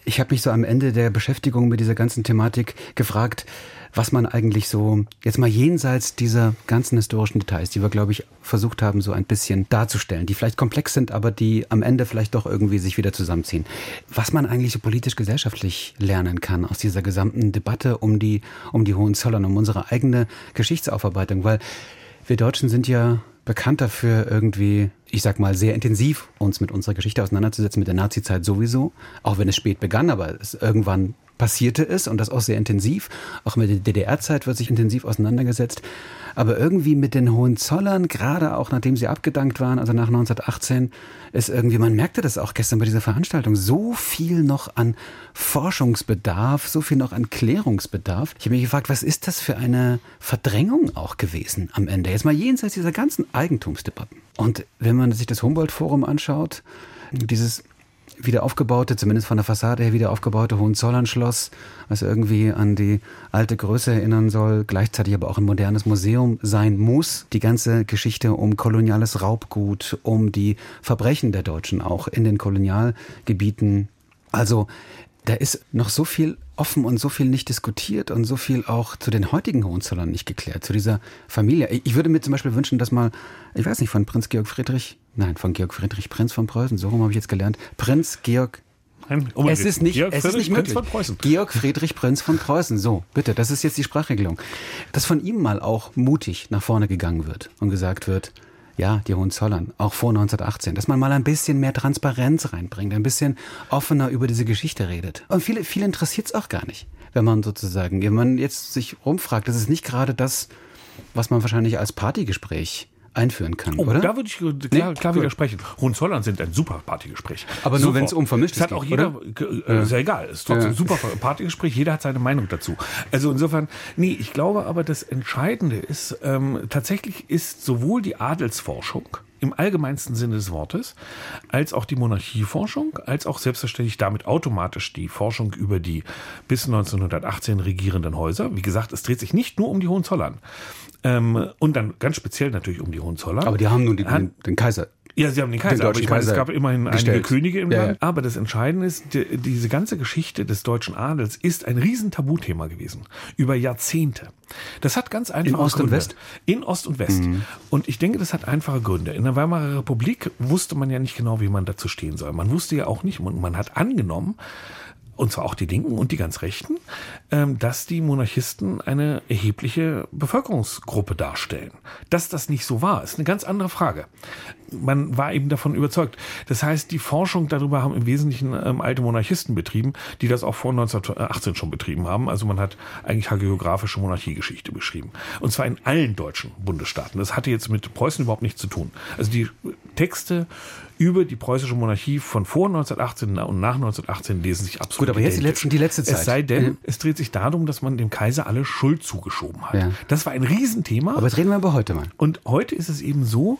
ich habe mich so am Ende der Beschäftigung mit dieser ganzen Thematik gefragt, was man eigentlich so, jetzt mal jenseits dieser ganzen historischen Details, die wir, glaube ich, versucht haben, so ein bisschen darzustellen, die vielleicht komplex sind, aber die am Ende vielleicht doch irgendwie sich wieder zusammenziehen. Was man eigentlich so politisch-gesellschaftlich lernen kann aus dieser gesamten Debatte um die, um die Hohenzollern, um unsere eigene Geschichtsaufarbeitung, weil wir Deutschen sind ja bekannt dafür, irgendwie, ich sag mal, sehr intensiv uns mit unserer Geschichte auseinanderzusetzen, mit der Nazizeit sowieso, auch wenn es spät begann, aber es irgendwann passierte es und das auch sehr intensiv. Auch mit der DDR-Zeit wird sich intensiv auseinandergesetzt. Aber irgendwie mit den Hohenzollern, gerade auch nachdem sie abgedankt waren, also nach 1918, ist irgendwie, man merkte das auch gestern bei dieser Veranstaltung, so viel noch an Forschungsbedarf, so viel noch an Klärungsbedarf. Ich habe mich gefragt, was ist das für eine Verdrängung auch gewesen am Ende? Jetzt mal jenseits dieser ganzen Eigentumsdebatten. Und wenn man sich das Humboldt-Forum anschaut, dieses wieder aufgebaute, zumindest von der Fassade her wieder aufgebaute Hohenzollern-Schloss, was irgendwie an die alte Größe erinnern soll, gleichzeitig aber auch ein modernes Museum sein muss. Die ganze Geschichte um koloniales Raubgut, um die Verbrechen der Deutschen auch in den Kolonialgebieten. Also da ist noch so viel offen und so viel nicht diskutiert und so viel auch zu den heutigen Hohenzollern nicht geklärt, zu dieser Familie. Ich würde mir zum Beispiel wünschen, dass mal, ich weiß nicht, von Prinz Georg Friedrich, nein, von Georg Friedrich, Prinz von Preußen, so rum habe ich jetzt gelernt, Prinz Georg Nein, es ist nicht, Georg es ist nicht Friedrich, möglich. Prinz von Preußen. Georg Friedrich Prinz von Preußen. So, bitte, das ist jetzt die Sprachregelung. Dass von ihm mal auch mutig nach vorne gegangen wird und gesagt wird, ja, die Hohenzollern, auch vor 1918, dass man mal ein bisschen mehr Transparenz reinbringt, ein bisschen offener über diese Geschichte redet. Und viele, viele interessiert es auch gar nicht, wenn man sozusagen, wenn man jetzt sich rumfragt, das ist nicht gerade das, was man wahrscheinlich als Partygespräch einführen kann, Oh, oder? da würde ich klar, Nee? klar widersprechen. Hohenzollern sind ein super Partygespräch. Aber nur, Super. wenn's um Vermischtes Es hat auch geht, jeder, äh, ist ja egal, ist trotzdem Ja. ein super Partygespräch, jeder hat seine Meinung dazu. Also insofern, nee, ich glaube aber, das Entscheidende ist, ähm, tatsächlich ist sowohl die Adelsforschung im allgemeinsten Sinne des Wortes, als auch die Monarchieforschung, als auch selbstverständlich damit automatisch die Forschung über die bis 1918 regierenden Häuser. Wie gesagt, es dreht sich nicht nur um die Hohenzollern. Ähm, und dann ganz speziell natürlich um die Hohenzollern. aber die haben nun die, Hat- den, den Kaiser. ja, sie haben den Kaiser, Den aber ich meine, es Kaiser gab immerhin einige gestellt. Könige im Ja, Land. ja. Aber das Entscheidende ist, die, diese ganze Geschichte des deutschen Adels ist ein riesen Tabuthema gewesen. Über Jahrzehnte. Das hat ganz einfache Ost und. West? In Ost und West. Und ich denke, das hat einfache Gründe. In der Weimarer Republik wusste man ja nicht genau, wie man dazu stehen soll. Man wusste ja auch nicht, und man hat angenommen, und zwar auch die Linken und die ganz Rechten, ähm, dass die Monarchisten eine erhebliche Bevölkerungsgruppe darstellen. Dass das nicht so war, ist eine ganz andere Frage. Man war eben davon überzeugt. Das heißt, die Forschung darüber haben im Wesentlichen ähm, alte Monarchisten betrieben, die das auch vor 1918 schon betrieben haben. Also man hat eigentlich hagiografische Monarchiegeschichte beschrieben. Und zwar in allen deutschen Bundesstaaten. Das hatte jetzt mit Preußen überhaupt nichts zu tun. Also die Texte über die preußische Monarchie von vor 1918 und nach 1918 lesen sich absolut Gut, aber jetzt die, identisch. letzten, die letzte Zeit. Es sei denn, Äh, es dreht sich darum, dass man dem Kaiser alle Schuld zugeschoben hat. Ja. Das war ein Riesenthema. Aber jetzt reden wir über heute mal. Und heute ist es eben so,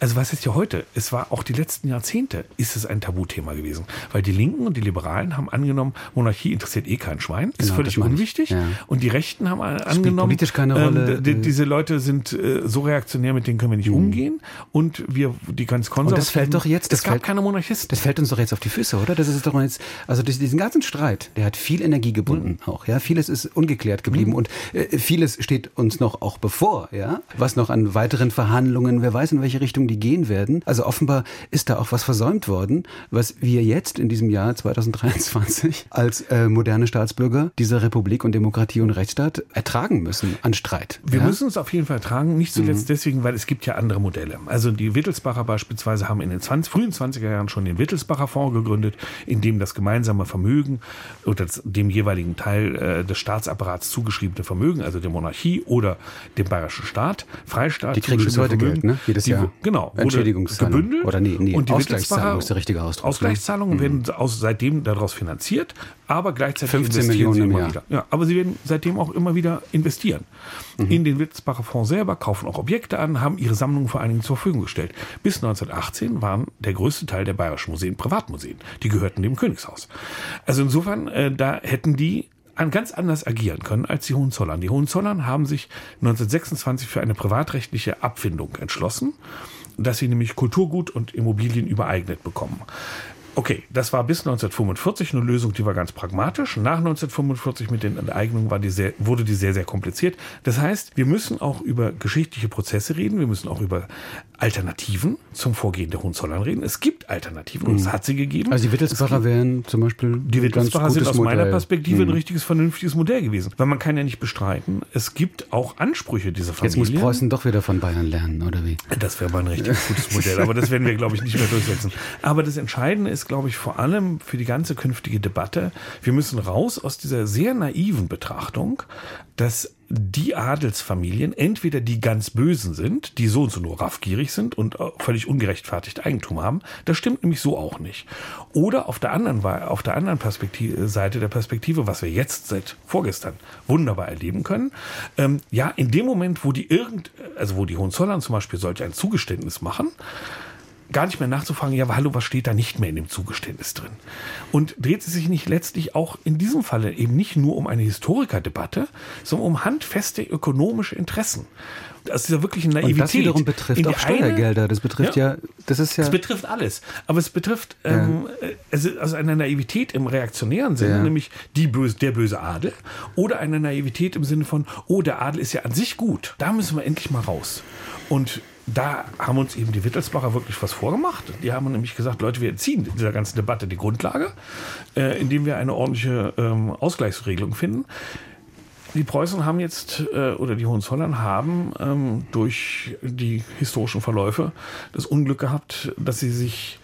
also was ist ja heute? Es war auch die letzten Jahrzehnte ist es ein Tabuthema gewesen. Weil die Linken und die Liberalen haben angenommen, Monarchie interessiert eh kein Schwein, ist Genau, völlig unwichtig. Ja. Und die Rechten haben an- angenommen, politisch keine Rolle. ähm, diese Leute sind äh, so reaktionär, mit denen können wir nicht umgehen. Und wir, die ganz konservativen. Mhm. das fällt doch jetzt- Es gab fällt- keine Monarchisten. Das fällt uns doch jetzt auf die Füße, oder? Das ist doch jetzt, also diesen ganzen Streit, der hat viel Energie gebunden auch, ja. Vieles ist ungeklärt geblieben und äh, vieles steht uns noch auch bevor, ja. Was noch an weiteren Verhandlungen, wer weiß in welche Richtung die gehen werden. Also offenbar ist da auch was versäumt worden, was wir jetzt in diesem Jahr 2023 als äh, moderne Staatsbürger dieser Republik und Demokratie und Rechtsstaat ertragen müssen an Streit. Wir ja? müssen es auf jeden Fall tragen, nicht zuletzt Mhm. deswegen, weil es gibt ja andere Modelle. Also die Wittelsbacher beispielsweise haben in den 20, frühen 20er Jahren schon den Wittelsbacher Fonds gegründet, in dem das gemeinsame Vermögen oder dem jeweiligen Teil äh, des Staatsapparats zugeschriebene Vermögen, also der Monarchie oder dem bayerischen Staat, Freistaat, Die kriegen bis heute Geld, Vermögen, ne? Jedes die, Jahr. Genau. Wurde Entschädigungszahlung. Gebündelt. Oder nee, nee, und die Ausgleichszahlung ist der richtige Ausdruck, ne? Ausgleichszahlungen werden aus, seitdem daraus finanziert, aber gleichzeitig 15 investieren sie Millionen im immer Jahr. wieder. Ja, aber sie werden seitdem auch immer wieder investieren. Mhm. In den Wittelsbacher Fonds selber, kaufen auch Objekte an, haben ihre Sammlungen vor allen Dingen zur Verfügung gestellt. Bis 1918 waren der größte Teil der bayerischen Museen Privatmuseen. Die gehörten dem Königshaus. Also insofern, äh, da hätten die an ganz anders agieren können als die Hohenzollern. Die Hohenzollern haben sich 1926 für eine privatrechtliche Abfindung entschlossen, dass sie nämlich Kulturgut und Immobilien übereignet bekommen. Okay, das war bis 1945 eine Lösung, die war ganz pragmatisch. Nach 1945 mit den Enteignungen war die sehr, wurde die sehr, sehr kompliziert. Das heißt, wir müssen auch über geschichtliche Prozesse reden, wir müssen auch über Alternativen zum Vorgehen der Hohenzollern reden. Es gibt Alternativen und es hat sie gegeben. Also die Wittelsbacher wären zum Beispiel Die Wittelsbacher sind aus meiner Perspektive Mhm. ein richtiges, vernünftiges Modell gewesen. Weil man kann ja nicht bestreiten, es gibt auch Ansprüche dieser Jetzt Familie. muss Preußen doch wieder von Bayern lernen, oder wie? Das wäre mal ein richtig gutes Modell, aber das werden wir, glaube ich, nicht mehr durchsetzen. Aber das Entscheidende ist glaube ich, vor allem für die ganze künftige Debatte, wir müssen raus aus dieser sehr naiven Betrachtung, dass die Adelsfamilien entweder die ganz Bösen sind, die so und so nur raffgierig sind und völlig ungerechtfertigt Eigentum haben. Das stimmt nämlich so auch nicht. Oder auf der anderen, auf der anderen Perspektive, Seite der Perspektive, was wir jetzt seit vorgestern wunderbar erleben können. Ähm, ja, in dem Moment, wo die irgend, also wo die Hohenzollern zum Beispiel solch ein Zugeständnis machen, gar nicht mehr nachzufragen, ja, hallo, was steht da nicht mehr in dem Zugeständnis drin? Und dreht es sich nicht letztlich auch in diesem Falle eben nicht nur um eine Historikerdebatte, sondern um handfeste ökonomische Interessen. Das ist ja wirklich eine Naivität. Und das wiederum betrifft auch Steuergelder. Eine, das betrifft ja, ja, das ist ja. Das betrifft alles. Aber es betrifft ja. ähm, also eine Naivität im reaktionären Sinne, ja. nämlich die böse, der böse Adel, oder eine Naivität im Sinne von, oh, der Adel ist ja an sich gut. Da müssen wir endlich mal raus. Und da haben uns eben die Wittelsbacher wirklich was vorgemacht. Die haben nämlich gesagt, Leute, wir entziehen dieser ganzen Debatte die Grundlage, äh, indem wir eine ordentliche ähm, Ausgleichsregelung finden. Die Preußen haben jetzt, äh, oder die Hohenzollern haben ähm, durch die historischen Verläufe das Unglück gehabt, dass sie sich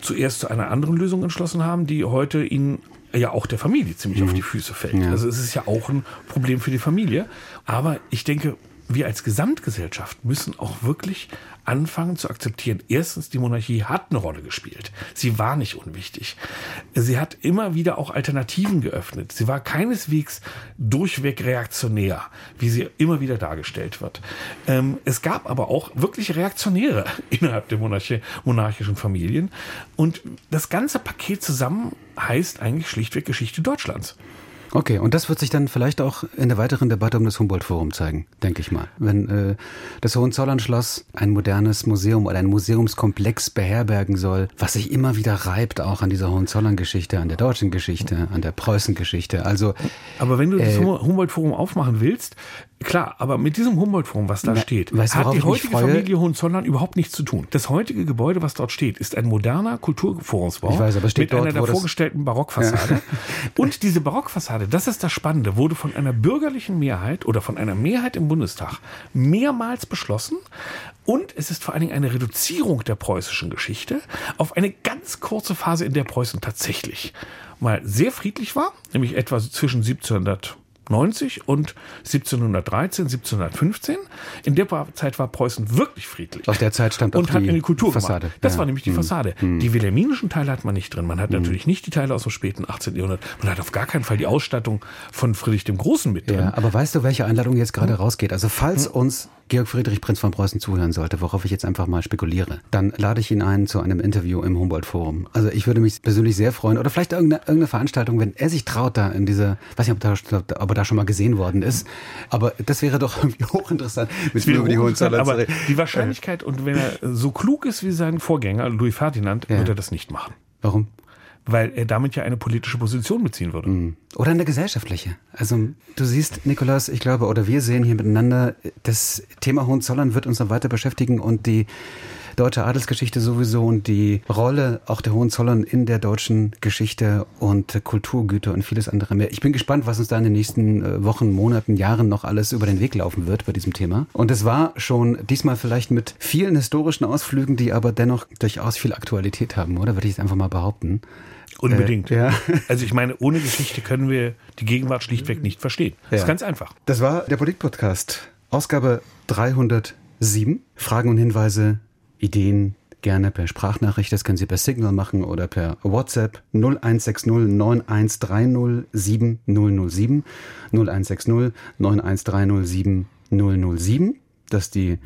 zuerst zu einer anderen Lösung entschlossen haben, die heute ihnen ja auch der Familie ziemlich mhm. auf die Füße fällt. Ja. Also es ist ja auch ein Problem für die Familie. Aber ich denke, wir als Gesamtgesellschaft müssen auch wirklich anfangen zu akzeptieren. Erstens, die Monarchie hat eine Rolle gespielt. Sie war nicht unwichtig. Sie hat immer wieder auch Alternativen geöffnet. Sie war keineswegs durchweg reaktionär, wie sie immer wieder dargestellt wird. Ähm, es gab aber auch wirklich Reaktionäre innerhalb der monarchischen Familien. Und das ganze Paket zusammen heißt eigentlich schlichtweg Geschichte Deutschlands. Okay, und das wird sich dann vielleicht auch in der weiteren Debatte um das Humboldt-Forum zeigen, denke ich mal. Wenn äh, das Hohenzollern-Schloss ein modernes Museum oder ein Museumskomplex beherbergen soll, was sich immer wieder reibt auch an dieser Hohenzollern-Geschichte, an der deutschen Geschichte, an der Preußen-Geschichte. Also, Aber wenn du äh, das Humboldt-Forum aufmachen willst, Klar, aber mit diesem Humboldt-Forum, was da Na, steht, weißt, hat die heutige Familie Hohenzollern überhaupt nichts zu tun. Das heutige Gebäude, was dort steht, ist ein moderner Kulturforumsbau weiß, mit dort, einer der vorgestellten Barockfassade. Ja. Und diese Barockfassade, das ist das Spannende, wurde von einer bürgerlichen Mehrheit oder von einer Mehrheit im Bundestag mehrmals beschlossen. Und es ist vor allen Dingen eine Reduzierung der preußischen Geschichte auf eine ganz kurze Phase, in der Preußen tatsächlich mal sehr friedlich war, nämlich etwa zwischen 1700 90 und 1713, 1715. In der Zeit war Preußen wirklich friedlich. Aus der Zeit stand auch und hat eine Kultur Fassade. Gemacht. Das ja. war nämlich die hm. Fassade. Hm. Die wilhelminischen Teile hat man nicht drin. Man hat hm. natürlich nicht die Teile aus dem späten 18. Jahrhundert. Man hat auf gar keinen Fall die Ausstattung von Friedrich dem Großen mit drin. Ja, aber weißt du, welche Einladung jetzt gerade hm. rausgeht? Also falls hm. uns Georg Friedrich Prinz von Preußen zuhören sollte, worauf ich jetzt einfach mal spekuliere, dann lade ich ihn ein zu einem Interview im Humboldt-Forum. Also ich würde mich persönlich sehr freuen. Oder vielleicht irgendeine, irgendeine Veranstaltung, wenn er sich traut, da in dieser, weiß nicht, ob, da, ob er da schon mal gesehen worden ist. Aber das wäre doch irgendwie hochinteressant, mit mir über die Hohenzollern Aber zu reden. die Wahrscheinlichkeit, und wenn er so klug ist wie sein Vorgänger, Louis Ferdinand, ja. wird er das nicht machen. Warum? Weil er damit ja eine politische Position beziehen würde. Mhm. Oder eine gesellschaftliche. Also du siehst, Nikolaus, ich glaube, oder wir sehen hier miteinander, das Thema Hohenzollern wird uns noch weiter beschäftigen und die deutsche Adelsgeschichte sowieso und die Rolle auch der Hohenzollern in der deutschen Geschichte und Kulturgüter und vieles andere mehr. Ich bin gespannt, was uns da in den nächsten äh, Wochen, Monaten, Jahren noch alles über den Weg laufen wird bei diesem Thema. Und es war schon diesmal vielleicht mit vielen historischen Ausflügen, die aber dennoch durchaus viel Aktualität haben, oder? Würde ich jetzt einfach mal behaupten. Unbedingt. Äh, ja. Also ich meine, ohne Geschichte können wir die Gegenwart schlichtweg nicht verstehen. Das ja. ist ganz einfach. Das war der Politik-Podcast, Ausgabe 307. Fragen und Hinweise, Ideen gerne per Sprachnachricht. Das können Sie per Signal machen oder per WhatsApp 0160 9130 7007 0160 9130 7007. Das ist die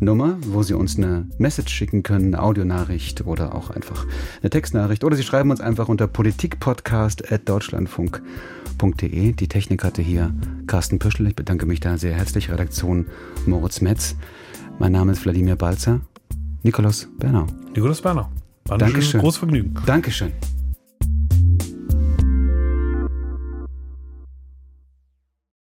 Nummer, wo Sie uns eine Message schicken können, eine Audionachricht oder auch einfach eine Textnachricht. Oder Sie schreiben uns einfach unter politikpodcast.deutschlandfunk.de. Die Technik hatte hier Carsten Püschel. Ich bedanke mich da sehr herzlich. Redaktion Moritz Metz. Mein Name ist Wladimir Balzer. Nikolaus Bernau. Nikolaus Bernau. War ein Dankeschön. großes Vergnügen. Dankeschön.